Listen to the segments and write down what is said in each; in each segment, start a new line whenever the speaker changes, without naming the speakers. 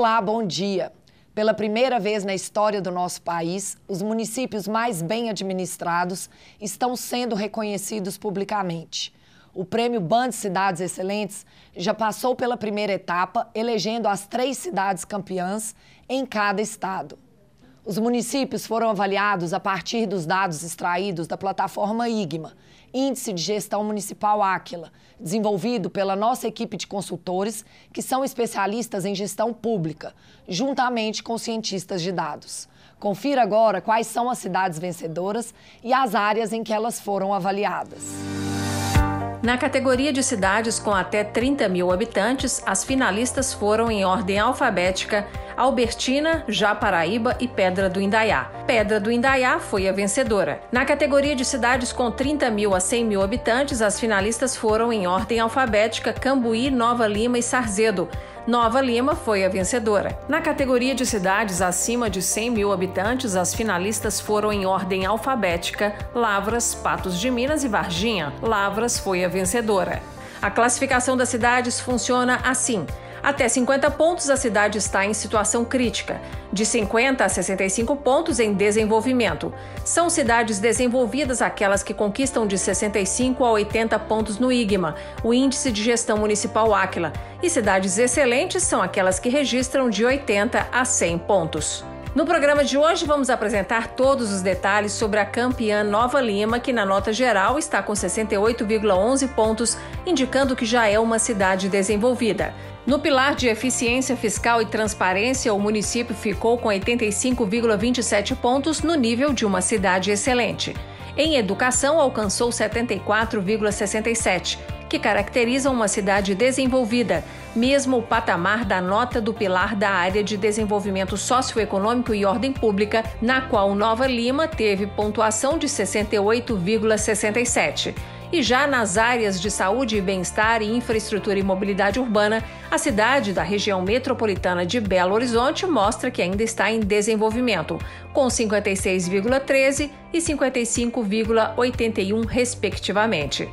Olá, bom dia. Pela primeira vez na história do nosso país, os municípios mais bem administrados estão sendo reconhecidos publicamente. O prêmio Band Cidades Excelentes já passou pela primeira etapa, elegendo as três cidades campeãs em cada estado. Os municípios foram avaliados a partir dos dados extraídos da plataforma IGMA, Índice de Gestão Municipal Áquila, desenvolvido pela nossa equipe de consultores, que são especialistas em gestão pública, juntamente com cientistas de dados. Confira agora quais são as cidades vencedoras e as áreas em que elas foram avaliadas.
Na categoria de cidades com até 30 mil habitantes, as finalistas foram em ordem alfabética Albertina, Japaraíba e Pedra do Indaiá. Pedra do Indaiá foi a vencedora. Na categoria de cidades com 30 mil a 100 mil habitantes, as finalistas foram em ordem alfabética Cambuí, Nova Lima e Sarzedo. Nova Lima foi a vencedora. Na categoria de cidades acima de 100 mil habitantes, as finalistas foram em ordem alfabética Lavras, Patos de Minas e Varginha. Lavras foi a vencedora. A classificação das cidades funciona assim. Até 50 pontos, a cidade está em situação crítica. De 50 a 65 pontos, em desenvolvimento. São cidades desenvolvidas aquelas que conquistam de 65 a 80 pontos no IGMA, o Índice de Gestão Municipal Áquila. E cidades excelentes são aquelas que registram de 80 a 100 pontos. No programa de hoje, vamos apresentar todos os detalhes sobre a campeã Nova Lima, que na nota geral está com 68,11 pontos, indicando que já é uma cidade desenvolvida. No pilar de eficiência fiscal e transparência, o município ficou com 85,27 pontos no nível de uma cidade excelente. Em educação, alcançou 74,67, que caracteriza uma cidade desenvolvida, mesmo o patamar da nota do pilar da área de desenvolvimento socioeconômico e ordem pública, na qual Nova Lima teve pontuação de 68,67. E já nas áreas de saúde e bem-estar e infraestrutura e mobilidade urbana, a cidade da região metropolitana de Belo Horizonte mostra que ainda está em desenvolvimento, com 56,13 e 55,81 respectivamente.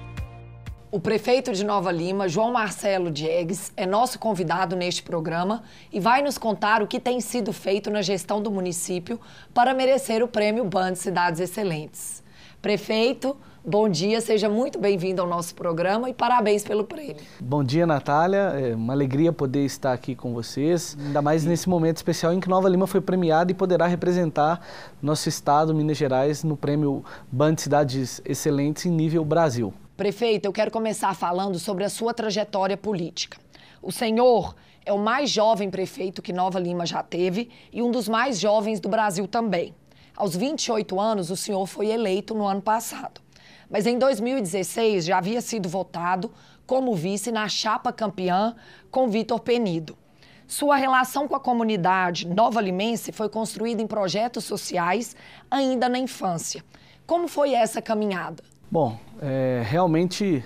O prefeito de Nova Lima, João Marcelo Diegues, é nosso convidado neste programa e vai nos contar o que tem sido feito na gestão do município para merecer o prêmio Band Cidades Excelentes. Prefeito, Bom dia, seja muito bem-vindo ao nosso programa e parabéns pelo prêmio.
Bom dia, Natália. É uma alegria poder estar aqui com vocês, ainda mais nesse momento especial em que Nova Lima foi premiada e poderá representar nosso estado, Minas Gerais, no prêmio Band Cidades Excelentes em nível Brasil.
Prefeito, eu quero começar falando sobre a sua trajetória política. O senhor é o mais jovem prefeito que Nova Lima já teve e um dos mais jovens do Brasil também. Aos 28 anos, o senhor foi eleito no ano passado. Mas em 2016 já havia sido votado como vice na chapa campeã com Vitor Penido. Sua relação com a comunidade nova limense foi construída em projetos sociais ainda na infância. Como foi essa caminhada?
Bom, é, realmente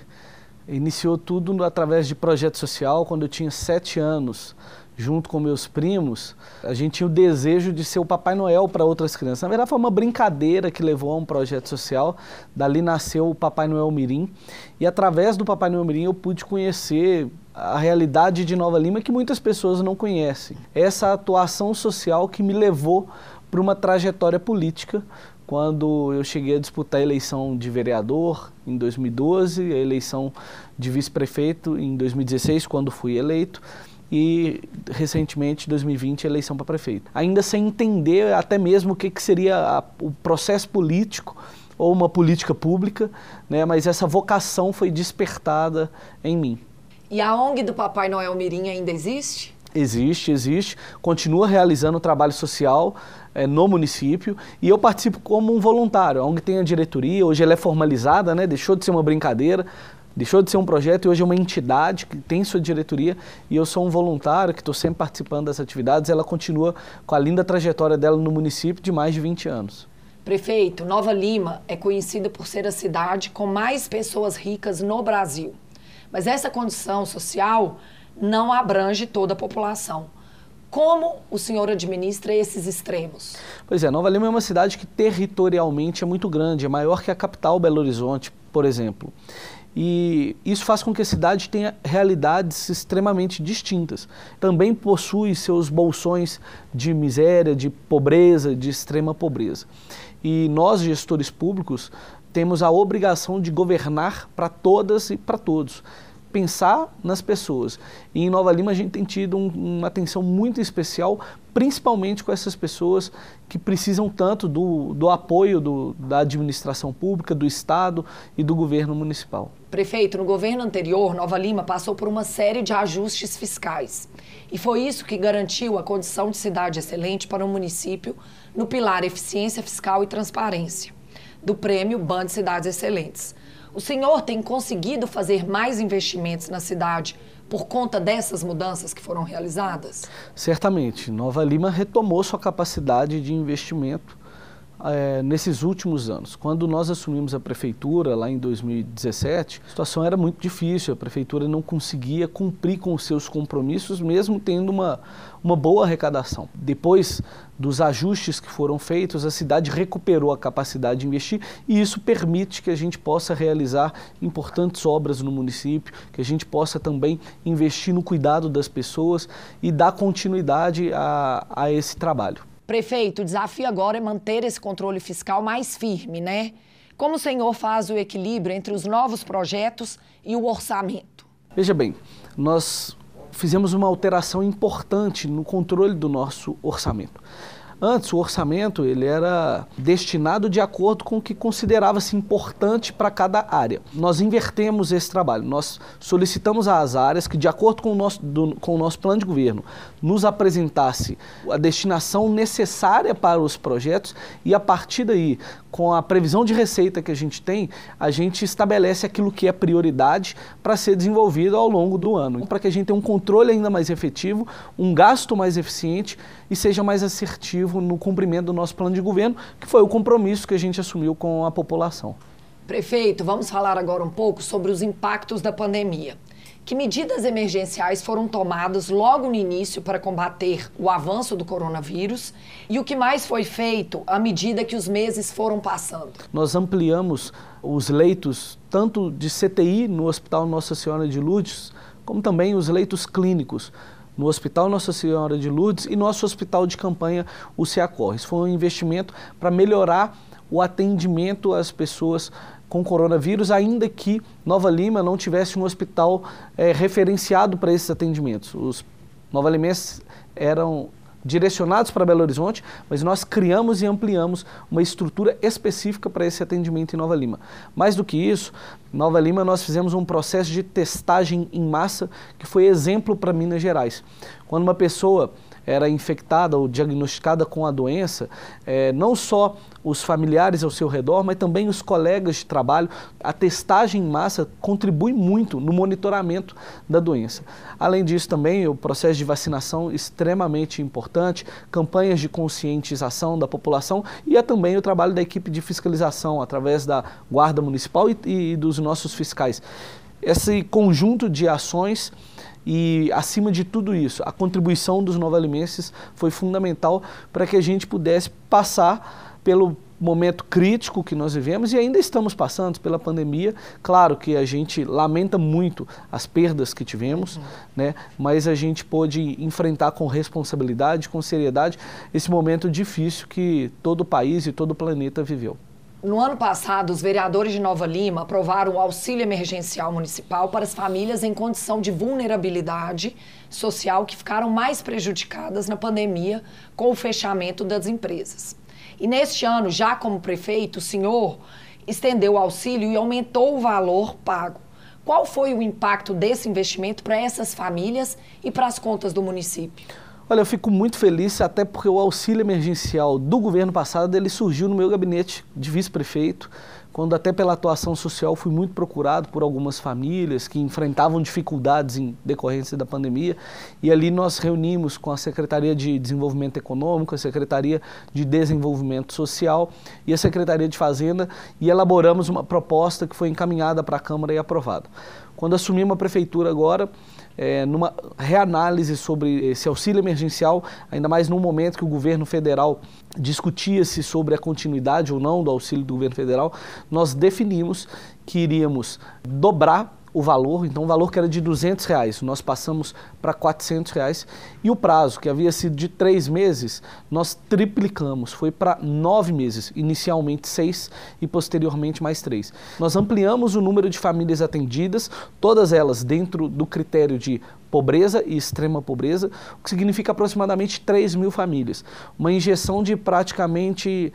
iniciou tudo através de projeto social quando eu tinha sete anos junto com meus primos, a gente tinha o desejo de ser o Papai Noel para outras crianças. Na verdade, foi uma brincadeira que levou a um projeto social. Dali nasceu o Papai Noel Mirim. E através do Papai Noel Mirim eu pude conhecer a realidade de Nova Lima que muitas pessoas não conhecem. Essa atuação social que me levou para uma trajetória política quando eu cheguei a disputar a eleição de vereador em 2012, a eleição de vice-prefeito em 2016, quando fui eleito e recentemente, 2020, a eleição para prefeito. Ainda sem entender até mesmo o que, que seria a, o processo político ou uma política pública, né, mas essa vocação foi despertada em mim.
E a ONG do Papai Noel Mirim ainda existe?
Existe, existe. Continua realizando trabalho social é, no município e eu participo como um voluntário. A ONG tem a diretoria, hoje ela é formalizada, né, deixou de ser uma brincadeira, Deixou de ser um projeto e hoje é uma entidade que tem sua diretoria e eu sou um voluntário que estou sempre participando das atividades. Ela continua com a linda trajetória dela no município de mais de 20 anos.
Prefeito, Nova Lima é conhecida por ser a cidade com mais pessoas ricas no Brasil. Mas essa condição social não abrange toda a população. Como o senhor administra esses extremos?
Pois é, Nova Lima é uma cidade que territorialmente é muito grande, é maior que a capital Belo Horizonte, por exemplo. E isso faz com que a cidade tenha realidades extremamente distintas. Também possui seus bolsões de miséria, de pobreza, de extrema pobreza. E nós, gestores públicos, temos a obrigação de governar para todas e para todos pensar nas pessoas. E em Nova Lima a gente tem tido um, uma atenção muito especial, principalmente com essas pessoas que precisam tanto do, do apoio do, da administração pública, do Estado e do governo municipal.
Prefeito, no governo anterior, Nova Lima passou por uma série de ajustes fiscais. E foi isso que garantiu a condição de cidade excelente para o município no pilar eficiência fiscal e transparência, do prêmio Band Cidades Excelentes. O senhor tem conseguido fazer mais investimentos na cidade por conta dessas mudanças que foram realizadas?
Certamente. Nova Lima retomou sua capacidade de investimento é, nesses últimos anos. Quando nós assumimos a prefeitura, lá em 2017, a situação era muito difícil, a prefeitura não conseguia cumprir com os seus compromissos, mesmo tendo uma, uma boa arrecadação. Depois dos ajustes que foram feitos, a cidade recuperou a capacidade de investir e isso permite que a gente possa realizar importantes obras no município, que a gente possa também investir no cuidado das pessoas e dar continuidade a, a esse trabalho.
Prefeito, o desafio agora é manter esse controle fiscal mais firme, né? Como o senhor faz o equilíbrio entre os novos projetos e o orçamento?
Veja bem, nós fizemos uma alteração importante no controle do nosso orçamento. Antes, o orçamento ele era destinado de acordo com o que considerava-se importante para cada área. Nós invertemos esse trabalho. Nós solicitamos às áreas que, de acordo com o nosso, do, com o nosso plano de governo, nos apresentasse a destinação necessária para os projetos e, a partir daí, com a previsão de receita que a gente tem, a gente estabelece aquilo que é prioridade para ser desenvolvido ao longo do ano, para que a gente tenha um controle ainda mais efetivo, um gasto mais eficiente e seja mais assertivo no cumprimento do nosso plano de governo, que foi o compromisso que a gente assumiu com a população.
Prefeito, vamos falar agora um pouco sobre os impactos da pandemia. Que medidas emergenciais foram tomadas logo no início para combater o avanço do coronavírus e o que mais foi feito à medida que os meses foram passando?
Nós ampliamos os leitos tanto de CTI no Hospital Nossa Senhora de Lourdes, como também os leitos clínicos no Hospital Nossa Senhora de Lourdes e nosso hospital de campanha, o Isso Foi um investimento para melhorar o atendimento às pessoas com coronavírus, ainda que Nova Lima não tivesse um hospital é, referenciado para esses atendimentos. Os Nova Limenses eram direcionados para Belo Horizonte, mas nós criamos e ampliamos uma estrutura específica para esse atendimento em Nova Lima. Mais do que isso, Nova Lima nós fizemos um processo de testagem em massa que foi exemplo para Minas Gerais. Quando uma pessoa era infectada ou diagnosticada com a doença, é, não só os familiares ao seu redor, mas também os colegas de trabalho. A testagem em massa contribui muito no monitoramento da doença. Além disso, também o processo de vacinação extremamente importante, campanhas de conscientização da população e é também o trabalho da equipe de fiscalização através da Guarda Municipal e, e dos nossos fiscais. Esse conjunto de ações e, acima de tudo isso, a contribuição dos novalimenses foi fundamental para que a gente pudesse passar pelo momento crítico que nós vivemos e ainda estamos passando pela pandemia. Claro que a gente lamenta muito as perdas que tivemos, uhum. né? mas a gente pôde enfrentar com responsabilidade, com seriedade, esse momento difícil que todo o país e todo o planeta viveu.
No ano passado, os vereadores de Nova Lima aprovaram o auxílio emergencial municipal para as famílias em condição de vulnerabilidade social que ficaram mais prejudicadas na pandemia com o fechamento das empresas. E neste ano, já como prefeito, o senhor estendeu o auxílio e aumentou o valor pago. Qual foi o impacto desse investimento para essas famílias e para as contas do município?
Olha, eu fico muito feliz, até porque o auxílio emergencial do governo passado, ele surgiu no meu gabinete de vice-prefeito, quando até pela atuação social fui muito procurado por algumas famílias que enfrentavam dificuldades em decorrência da pandemia, e ali nós reunimos com a Secretaria de Desenvolvimento Econômico, a Secretaria de Desenvolvimento Social e a Secretaria de Fazenda e elaboramos uma proposta que foi encaminhada para a Câmara e aprovada. Quando assumimos a prefeitura agora, é, numa reanálise sobre esse auxílio emergencial, ainda mais num momento que o governo federal discutia-se sobre a continuidade ou não do auxílio do governo federal, nós definimos que iríamos dobrar o valor, então o valor que era de 200 reais, nós passamos para 400 reais e o prazo que havia sido de três meses, nós triplicamos, foi para nove meses, inicialmente seis e posteriormente mais três. Nós ampliamos o número de famílias atendidas, todas elas dentro do critério de pobreza e extrema pobreza, o que significa aproximadamente 3 mil famílias. Uma injeção de praticamente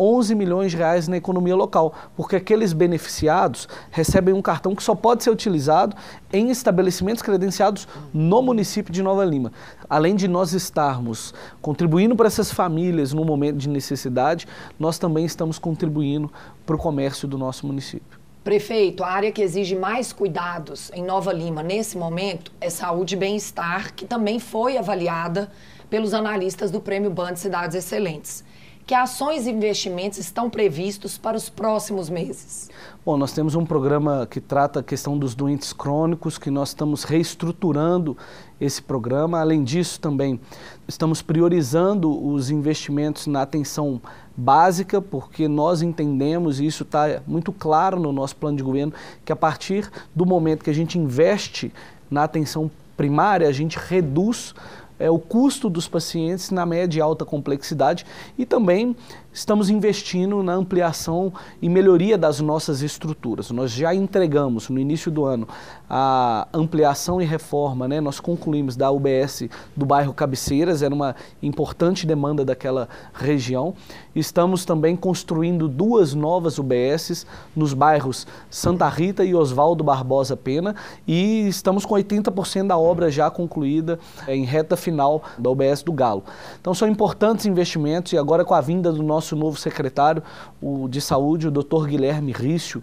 11 milhões de reais na economia local, porque aqueles beneficiados recebem um cartão que só pode ser utilizado em estabelecimentos credenciados no município de Nova Lima. Além de nós estarmos contribuindo para essas famílias no momento de necessidade, nós também estamos contribuindo para o comércio do nosso município.
Prefeito, a área que exige mais cuidados em Nova Lima nesse momento é saúde e bem-estar, que também foi avaliada pelos analistas do Prêmio Band Cidades Excelentes que ações e investimentos estão previstos para os próximos meses?
Bom, nós temos um programa que trata a questão dos doentes crônicos, que nós estamos reestruturando esse programa. Além disso, também estamos priorizando os investimentos na atenção básica, porque nós entendemos, e isso está muito claro no nosso plano de governo, que a partir do momento que a gente investe na atenção primária, a gente reduz é, o custo dos pacientes na média e alta complexidade e também estamos investindo na ampliação e melhoria das nossas estruturas. Nós já entregamos no início do ano a ampliação e reforma, né? nós concluímos da UBS do bairro Cabeceiras, era uma importante demanda daquela região. Estamos também construindo duas novas UBSs nos bairros Santa Rita e Oswaldo Barbosa Pena e estamos com 80% da obra já concluída em reta final da UBS do Galo. Então são importantes investimentos e agora com a vinda do nosso nosso novo secretário o, de saúde, o Dr. Guilherme Rício,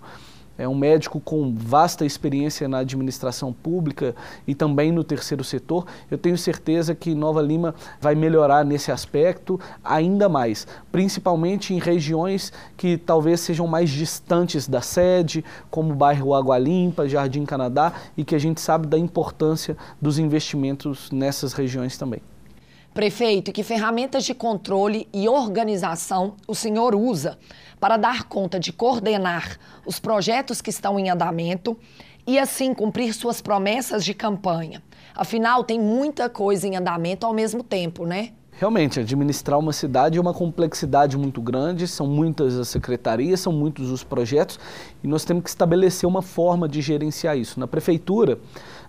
é um médico com vasta experiência na administração pública e também no terceiro setor. Eu tenho certeza que Nova Lima vai melhorar nesse aspecto ainda mais, principalmente em regiões que talvez sejam mais distantes da sede, como o bairro Água Limpa, Jardim Canadá, e que a gente sabe da importância dos investimentos nessas regiões também.
Prefeito, que ferramentas de controle e organização o senhor usa para dar conta de coordenar os projetos que estão em andamento e assim cumprir suas promessas de campanha? Afinal, tem muita coisa em andamento ao mesmo tempo, né?
Realmente, administrar uma cidade é uma complexidade muito grande, são muitas as secretarias, são muitos os projetos e nós temos que estabelecer uma forma de gerenciar isso. Na prefeitura,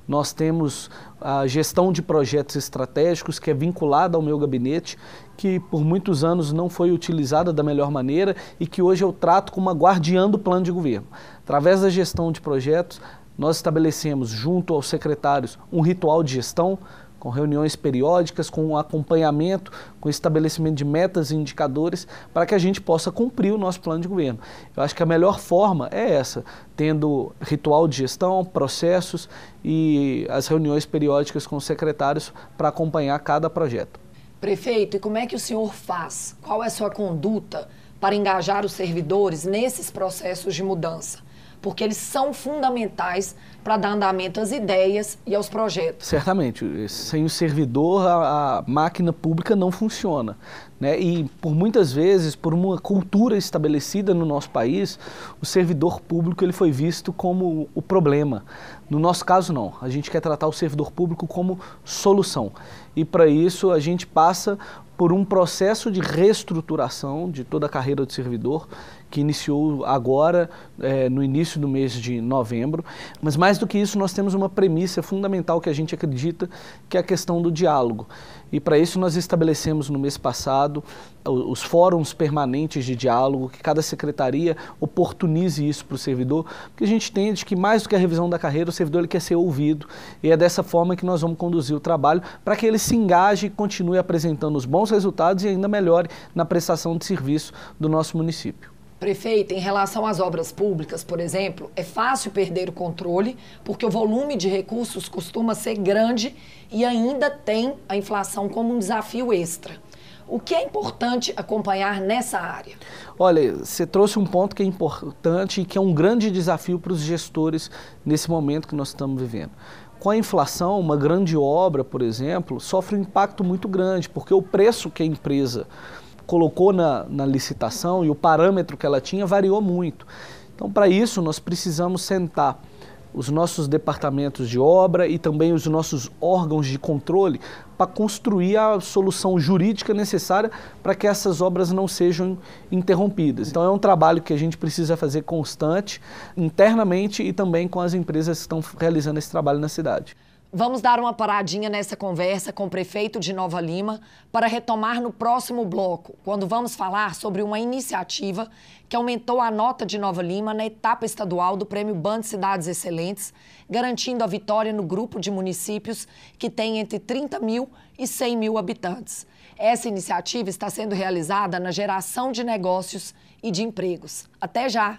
nós temos a gestão de projetos estratégicos, que é vinculada ao meu gabinete, que por muitos anos não foi utilizada da melhor maneira e que hoje eu trato como uma guardiã do plano de governo. Através da gestão de projetos, nós estabelecemos, junto aos secretários, um ritual de gestão, com reuniões periódicas, com acompanhamento, com estabelecimento de metas e indicadores, para que a gente possa cumprir o nosso plano de governo. Eu acho que a melhor forma é essa, tendo ritual de gestão, processos e as reuniões periódicas com os secretários para acompanhar cada projeto.
Prefeito, e como é que o senhor faz? Qual é a sua conduta para engajar os servidores nesses processos de mudança? porque eles são fundamentais para dar andamento às ideias e aos projetos.
Certamente, sem o servidor a, a máquina pública não funciona. Né? E por muitas vezes, por uma cultura estabelecida no nosso país, o servidor público ele foi visto como o problema. No nosso caso, não. A gente quer tratar o servidor público como solução. E para isso a gente passa por um processo de reestruturação de toda a carreira do servidor, que iniciou agora, é, no início do mês de novembro. Mas mais do que isso, nós temos uma premissa fundamental que a gente acredita, que é a questão do diálogo. E para isso nós estabelecemos no mês passado os fóruns permanentes de diálogo, que cada secretaria oportunize isso para o servidor, porque a gente entende que mais do que a revisão da carreira, o servidor ele quer ser ouvido, e é dessa forma que nós vamos conduzir o trabalho, para que ele se engaje e continue apresentando os bons resultados e ainda melhore na prestação de serviço do nosso município.
Prefeito, em relação às obras públicas, por exemplo, é fácil perder o controle, porque o volume de recursos costuma ser grande e ainda tem a inflação como um desafio extra. O que é importante acompanhar nessa área?
Olha, você trouxe um ponto que é importante e que é um grande desafio para os gestores nesse momento que nós estamos vivendo. Com a inflação, uma grande obra, por exemplo, sofre um impacto muito grande, porque o preço que a empresa colocou na, na licitação e o parâmetro que ela tinha variou muito. Então, para isso, nós precisamos sentar os nossos departamentos de obra e também os nossos órgãos de controle para construir a solução jurídica necessária para que essas obras não sejam interrompidas. Então é um trabalho que a gente precisa fazer constante, internamente e também com as empresas que estão realizando esse trabalho na cidade.
Vamos dar uma paradinha nessa conversa com o prefeito de Nova Lima para retomar no próximo bloco, quando vamos falar sobre uma iniciativa que aumentou a nota de Nova Lima na etapa estadual do Prêmio Band Cidades Excelentes, garantindo a vitória no grupo de municípios que tem entre 30 mil e 100 mil habitantes. Essa iniciativa está sendo realizada na geração de negócios e de empregos. Até já!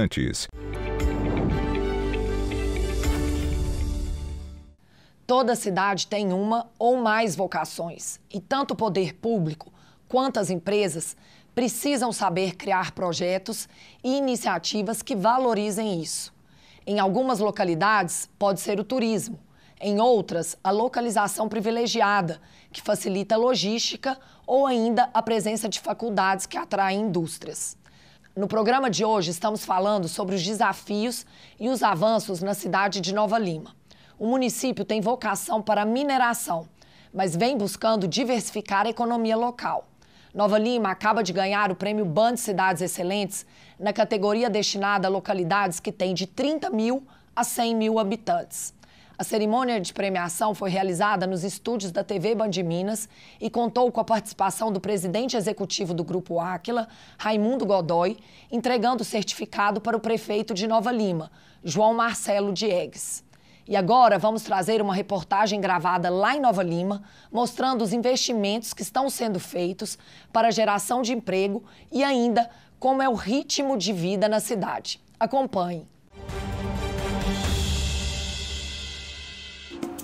Toda cidade tem uma ou mais vocações, e tanto o poder público quanto as empresas precisam saber criar projetos e iniciativas que valorizem isso. Em algumas localidades, pode ser o turismo, em outras, a localização privilegiada, que facilita a logística ou ainda a presença de faculdades que atraem indústrias. No programa de hoje, estamos falando sobre os desafios e os avanços na cidade de Nova Lima. O município tem vocação para mineração, mas vem buscando diversificar a economia local. Nova Lima acaba de ganhar o prêmio Band Cidades Excelentes na categoria destinada a localidades que têm de 30 mil a 100 mil habitantes. A cerimônia de premiação foi realizada nos estúdios da TV Band Minas e contou com a participação do presidente executivo do Grupo Áquila, Raimundo Godoy, entregando o certificado para o prefeito de Nova Lima, João Marcelo Diegues. E agora vamos trazer uma reportagem gravada lá em Nova Lima, mostrando os investimentos que estão sendo feitos para geração de emprego e ainda como é o ritmo de vida na cidade. Acompanhe.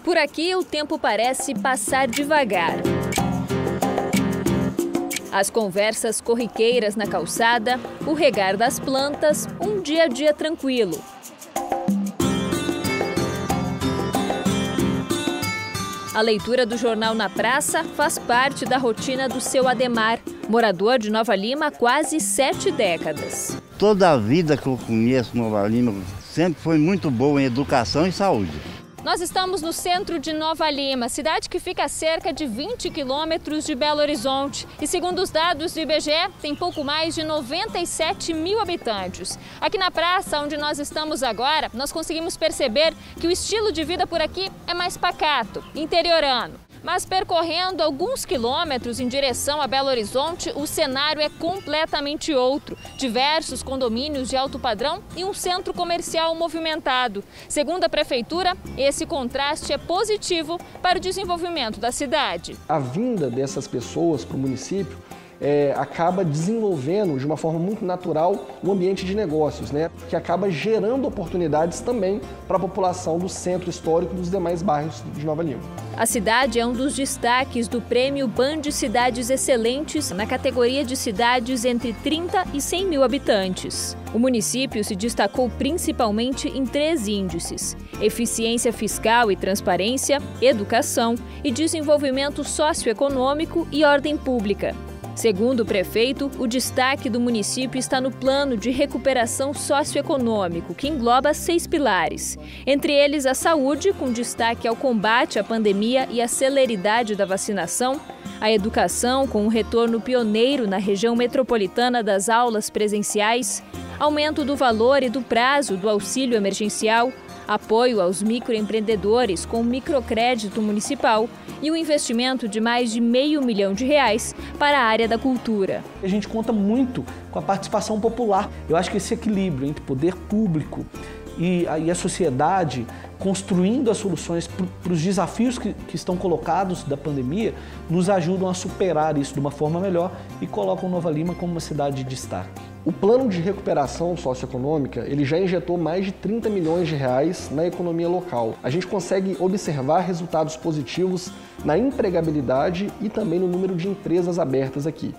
Por aqui o tempo parece passar devagar. As conversas corriqueiras na calçada, o regar das plantas, um dia a dia tranquilo. A leitura do jornal na praça faz parte da rotina do seu Ademar, morador de Nova Lima há quase sete décadas.
Toda a vida que eu conheço Nova Lima sempre foi muito boa em educação e saúde.
Nós estamos no centro de Nova Lima, cidade que fica a cerca de 20 quilômetros de Belo Horizonte. E segundo os dados do IBGE, tem pouco mais de 97 mil habitantes. Aqui na praça, onde nós estamos agora, nós conseguimos perceber que o estilo de vida por aqui é mais pacato, interiorano. Mas percorrendo alguns quilômetros em direção a Belo Horizonte, o cenário é completamente outro. Diversos condomínios de alto padrão e um centro comercial movimentado. Segundo a prefeitura, esse contraste é positivo para o desenvolvimento da cidade.
A vinda dessas pessoas para o município é, acaba desenvolvendo de uma forma muito natural um ambiente de negócios, né? que acaba gerando oportunidades também para a população do centro histórico e dos demais bairros de Nova Lima.
A cidade é um dos destaques do prêmio Band Cidades Excelentes na categoria de cidades entre 30 e 100 mil habitantes. O município se destacou principalmente em três índices: eficiência fiscal e transparência, educação e desenvolvimento socioeconômico e ordem pública. Segundo o prefeito, o destaque do município está no plano de recuperação socioeconômico, que engloba seis pilares, entre eles a saúde, com destaque ao combate à pandemia e à celeridade da vacinação, a educação, com um retorno pioneiro na região metropolitana das aulas presenciais, aumento do valor e do prazo do auxílio emergencial, apoio aos microempreendedores com microcrédito municipal e um investimento de mais de meio milhão de reais para a área da cultura.
A gente conta muito com a participação popular. Eu acho que esse equilíbrio entre poder público
e a, e a sociedade construindo as soluções para os desafios que, que, estão colocados da pandemia, nos ajudam a superar isso de uma forma melhor e colocam Nova Lima como uma cidade de destaque.
O plano de recuperação socioeconômica, ele já injetou mais de 30 milhões de reais na economia local. A gente consegue observar resultados positivos na empregabilidade e também no número de empresas abertas aqui.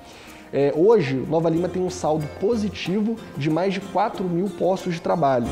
É, hoje, Nova Lima tem um saldo positivo de mais de 4 mil postos de trabalho.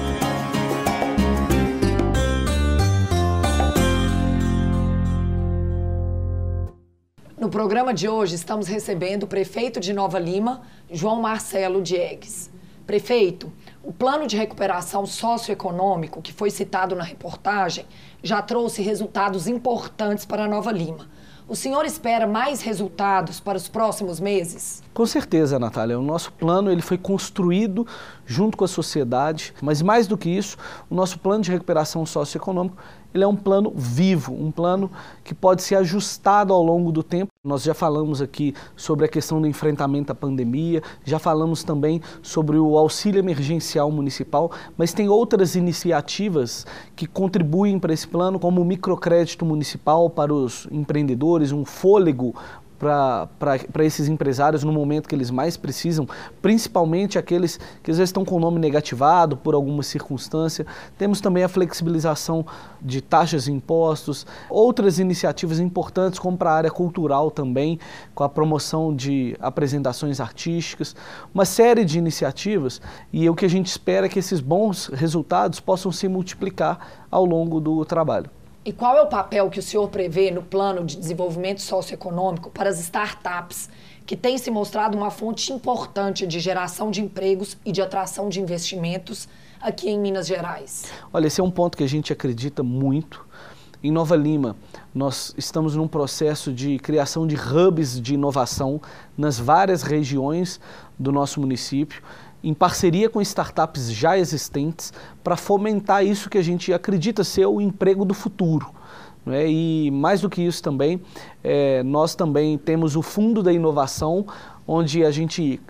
No programa de hoje, estamos recebendo o prefeito de Nova Lima, João Marcelo Diegues. Prefeito, o plano de recuperação socioeconômico que foi citado na reportagem já trouxe resultados importantes para Nova Lima. O senhor espera mais resultados para os próximos meses?
Com certeza, Natália. O nosso plano ele foi construído junto com a sociedade, mas mais do que isso, o nosso plano de recuperação socioeconômica ele é um plano vivo, um plano que pode ser ajustado ao longo do tempo. Nós já falamos aqui sobre a questão do enfrentamento à pandemia, já falamos também sobre o auxílio emergencial municipal, mas tem outras iniciativas que contribuem para esse plano, como o microcrédito municipal para os empreendedores, um fôlego para esses empresários no momento que eles mais precisam, principalmente aqueles que às vezes estão com o nome negativado por alguma circunstância. Temos também a flexibilização de taxas e impostos, outras iniciativas importantes, como para a área cultural também, com a promoção de apresentações artísticas, uma série de iniciativas, e o que a gente espera é que esses bons resultados possam se multiplicar ao longo do trabalho.
E qual é o papel que o senhor prevê no plano de desenvolvimento socioeconômico para as startups, que têm se mostrado uma fonte importante de geração de empregos e de atração de investimentos aqui em Minas Gerais?
Olha, esse é um ponto que a gente acredita muito. Em Nova Lima, nós estamos num processo de criação de hubs de inovação nas várias regiões do nosso município em parceria com startups já existentes, para fomentar isso que a gente acredita ser o emprego do futuro. É? E mais do que isso também, é, nós também temos o Fundo da Inovação, onde a gente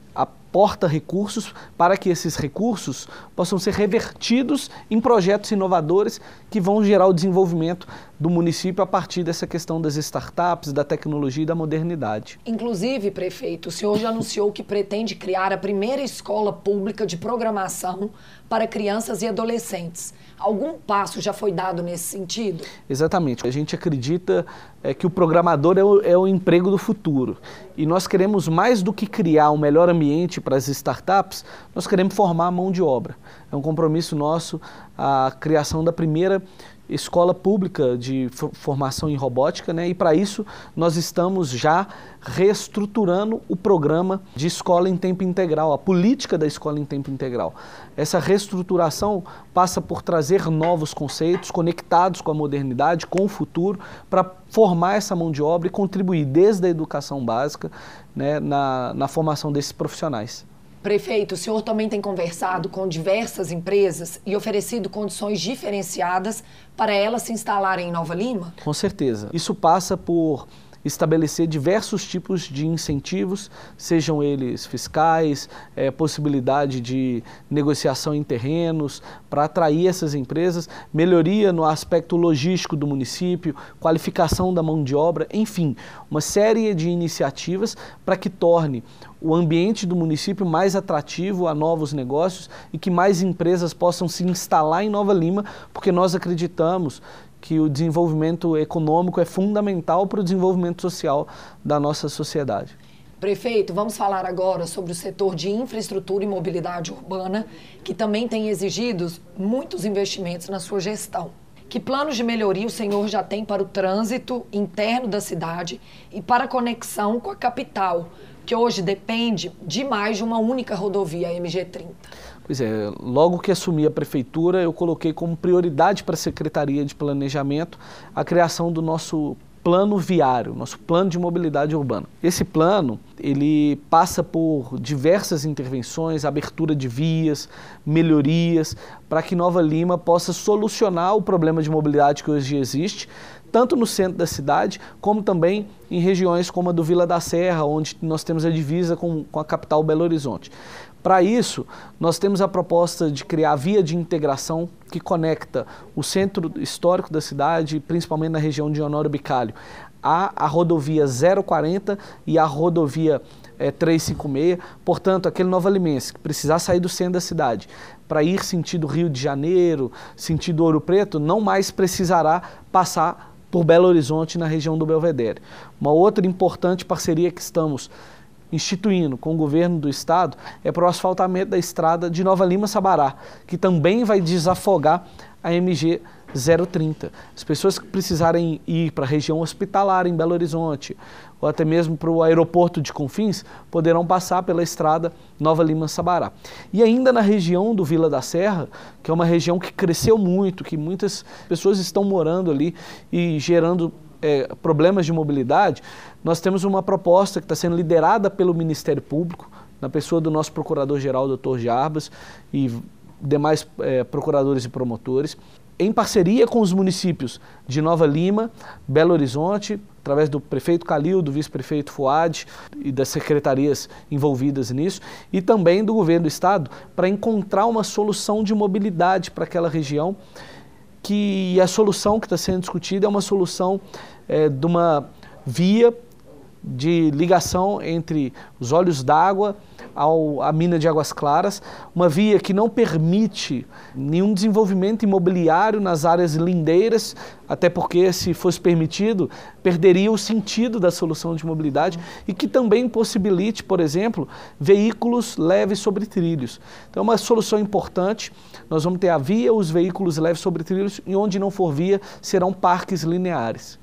aporta recursos para que esses recursos possam ser revertidos em projetos inovadores que vão gerar o desenvolvimento do município a partir dessa questão das startups, da tecnologia e da modernidade.
Inclusive, prefeito, o senhor já anunciou que pretende criar a primeira escola pública de programação para crianças e adolescentes. Algum passo já foi dado nesse sentido?
Exatamente. A gente acredita é, que o programador é o, é o emprego do futuro. E nós queremos, mais do que criar um melhor ambiente para as startups, nós queremos formar a mão de obra. É um compromisso nosso a criação da primeira escola pública de formação em robótica, né? E para isso nós estamos já reestruturando o programa de escola em tempo integral, a política da escola em tempo integral. Essa reestruturação passa por trazer novos conceitos conectados com a modernidade, com o futuro, para formar essa mão de obra e contribuir desde a educação básica né, na, na formação desses profissionais.
Prefeito, o senhor também tem conversado com diversas empresas e oferecido condições diferenciadas para elas se instalarem em Nova Lima?
Com certeza. Isso passa por estabelecer diversos tipos de incentivos, sejam eles fiscais, é, possibilidade de negociação em terrenos, para atrair essas empresas, melhoria no aspecto logístico do município, qualificação da mão de obra, enfim, uma série de iniciativas para que torne o ambiente do município mais atrativo a novos negócios e que mais empresas possam se instalar em Nova Lima, porque nós acreditamos que o desenvolvimento econômico é fundamental para o desenvolvimento social da nossa sociedade.
Prefeito, vamos falar agora sobre o setor de infraestrutura e mobilidade urbana, que também tem exigido muitos investimentos na sua gestão. Que planos de melhoria o senhor já tem para o trânsito interno da cidade e para a conexão com a capital, que hoje depende de mais de uma única rodovia MG30?
Pois é, logo que assumi a prefeitura, eu coloquei como prioridade para a Secretaria de Planejamento a criação do nosso plano viário, nosso plano de mobilidade urbana. Esse plano, ele passa por diversas intervenções, abertura de vias, melhorias, para que Nova Lima possa solucionar o problema de mobilidade que hoje existe, tanto no centro da cidade, como também em regiões como a do Vila da Serra, onde nós temos a divisa com, com a capital Belo Horizonte. Para isso, nós temos a proposta de criar a via de integração que conecta o centro histórico da cidade, principalmente na região de Honório Bicalho, a, a rodovia 040 e a rodovia é, 356. Portanto, aquele Nova Limense que precisar sair do centro da cidade para ir sentido Rio de Janeiro, sentido Ouro Preto, não mais precisará passar por Belo Horizonte na região do Belvedere. Uma outra importante parceria que estamos instituindo com o governo do estado é para o asfaltamento da estrada de Nova Lima Sabará, que também vai desafogar a MG 030. As pessoas que precisarem ir para a região hospitalar em Belo Horizonte, ou até mesmo para o aeroporto de Confins, poderão passar pela estrada Nova Lima Sabará. E ainda na região do Vila da Serra, que é uma região que cresceu muito, que muitas pessoas estão morando ali e gerando é, problemas de mobilidade, nós temos uma proposta que está sendo liderada pelo Ministério Público, na pessoa do nosso procurador-geral, doutor Jarbas, e demais é, procuradores e promotores, em parceria com os municípios de Nova Lima, Belo Horizonte, através do prefeito Calil, do vice-prefeito Fuad e das secretarias envolvidas nisso, e também do governo do estado, para encontrar uma solução de mobilidade para aquela região, que a solução que está sendo discutida é uma solução é, de uma via de ligação entre os olhos d'água à mina de Águas Claras, uma via que não permite nenhum desenvolvimento imobiliário nas áreas lindeiras, até porque, se fosse permitido, perderia o sentido da solução de mobilidade e que também possibilite, por exemplo, veículos leves sobre trilhos. Então, é uma solução importante. Nós vamos ter a via, os veículos leves sobre trilhos, e onde não for via, serão parques lineares.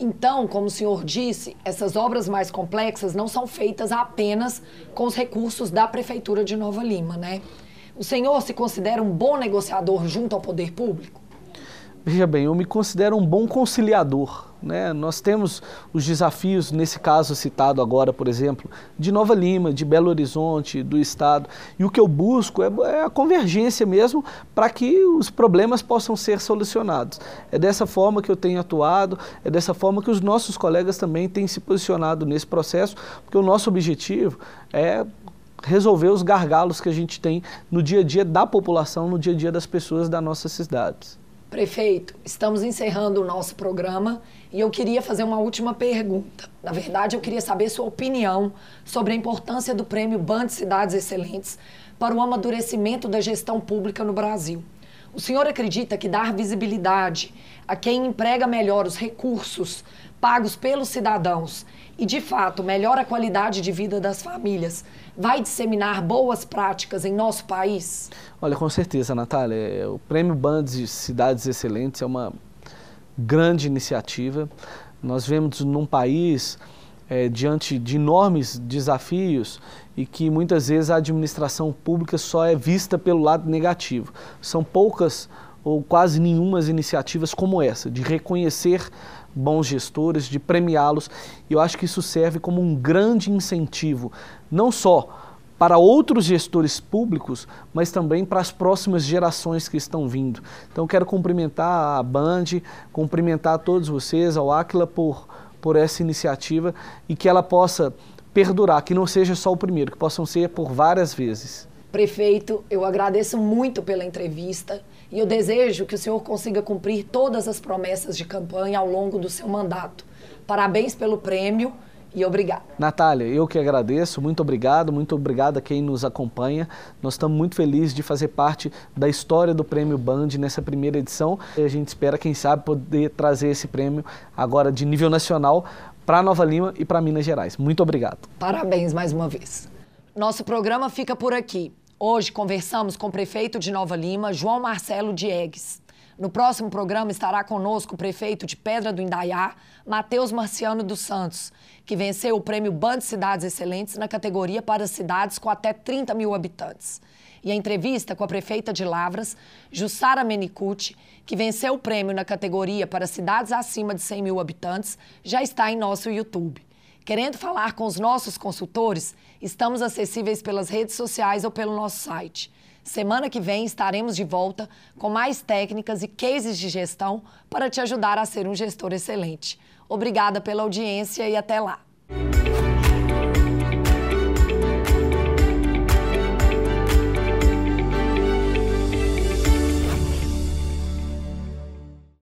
Então, como o senhor disse, essas obras mais complexas não são feitas apenas com os recursos da Prefeitura de Nova Lima, né? O senhor se considera um bom negociador junto ao poder público?
Veja bem, eu me considero um bom conciliador. Né? Nós temos os desafios, nesse caso citado agora, por exemplo, de Nova Lima, de Belo Horizonte, do Estado. E o que eu busco é, é a convergência mesmo para que os problemas possam ser solucionados. É dessa forma que eu tenho atuado, é dessa forma que os nossos colegas também têm se posicionado nesse processo, porque o nosso objetivo é resolver os gargalos que a gente tem no dia a dia da população, no dia a dia das pessoas das nossas cidades.
Prefeito, estamos encerrando o nosso programa e eu queria fazer uma última pergunta. Na verdade, eu queria saber sua opinião sobre a importância do prêmio Band Cidades Excelentes para o amadurecimento da gestão pública no Brasil. O senhor acredita que dar visibilidade a quem emprega melhor os recursos pagos pelos cidadãos e, de fato, melhora a qualidade de vida das famílias, vai disseminar boas práticas em nosso país?
Olha, com certeza, Natália. O Prêmio Bandas de Cidades Excelentes é uma grande iniciativa. Nós vemos num país é, diante de enormes desafios e que muitas vezes a administração pública só é vista pelo lado negativo. São poucas ou quase nenhumas iniciativas como essa, de reconhecer bons gestores, de premiá-los. E eu acho que isso serve como um grande incentivo, não só para outros gestores públicos, mas também para as próximas gerações que estão vindo. Então quero cumprimentar a Band, cumprimentar a todos vocês, ao Aquila por, por essa iniciativa e que ela possa perdurar, que não seja só o primeiro, que possam ser por várias vezes.
Prefeito, eu agradeço muito pela entrevista e eu desejo que o senhor consiga cumprir todas as promessas de campanha ao longo do seu mandato. Parabéns pelo prêmio e obrigado.
Natália, eu que agradeço, muito obrigado, muito obrigado a quem nos acompanha. Nós estamos muito felizes de fazer parte da história do Prêmio Band nessa primeira edição. E a gente espera, quem sabe, poder trazer esse prêmio agora de nível nacional para Nova Lima e para Minas Gerais. Muito obrigado.
Parabéns mais uma vez. Nosso programa fica por aqui. Hoje conversamos com o prefeito de Nova Lima, João Marcelo Diegues. No próximo programa estará conosco o prefeito de Pedra do Indaiá, Matheus Marciano dos Santos, que venceu o prêmio Band Cidades Excelentes na categoria para cidades com até 30 mil habitantes. E a entrevista com a prefeita de Lavras, Jussara Menicucci, que venceu o prêmio na categoria para cidades acima de 100 mil habitantes, já está em nosso YouTube. Querendo falar com os nossos consultores, estamos acessíveis pelas redes sociais ou pelo nosso site. Semana que vem estaremos de volta com mais técnicas e cases de gestão para te ajudar a ser um gestor excelente. Obrigada pela audiência e até lá.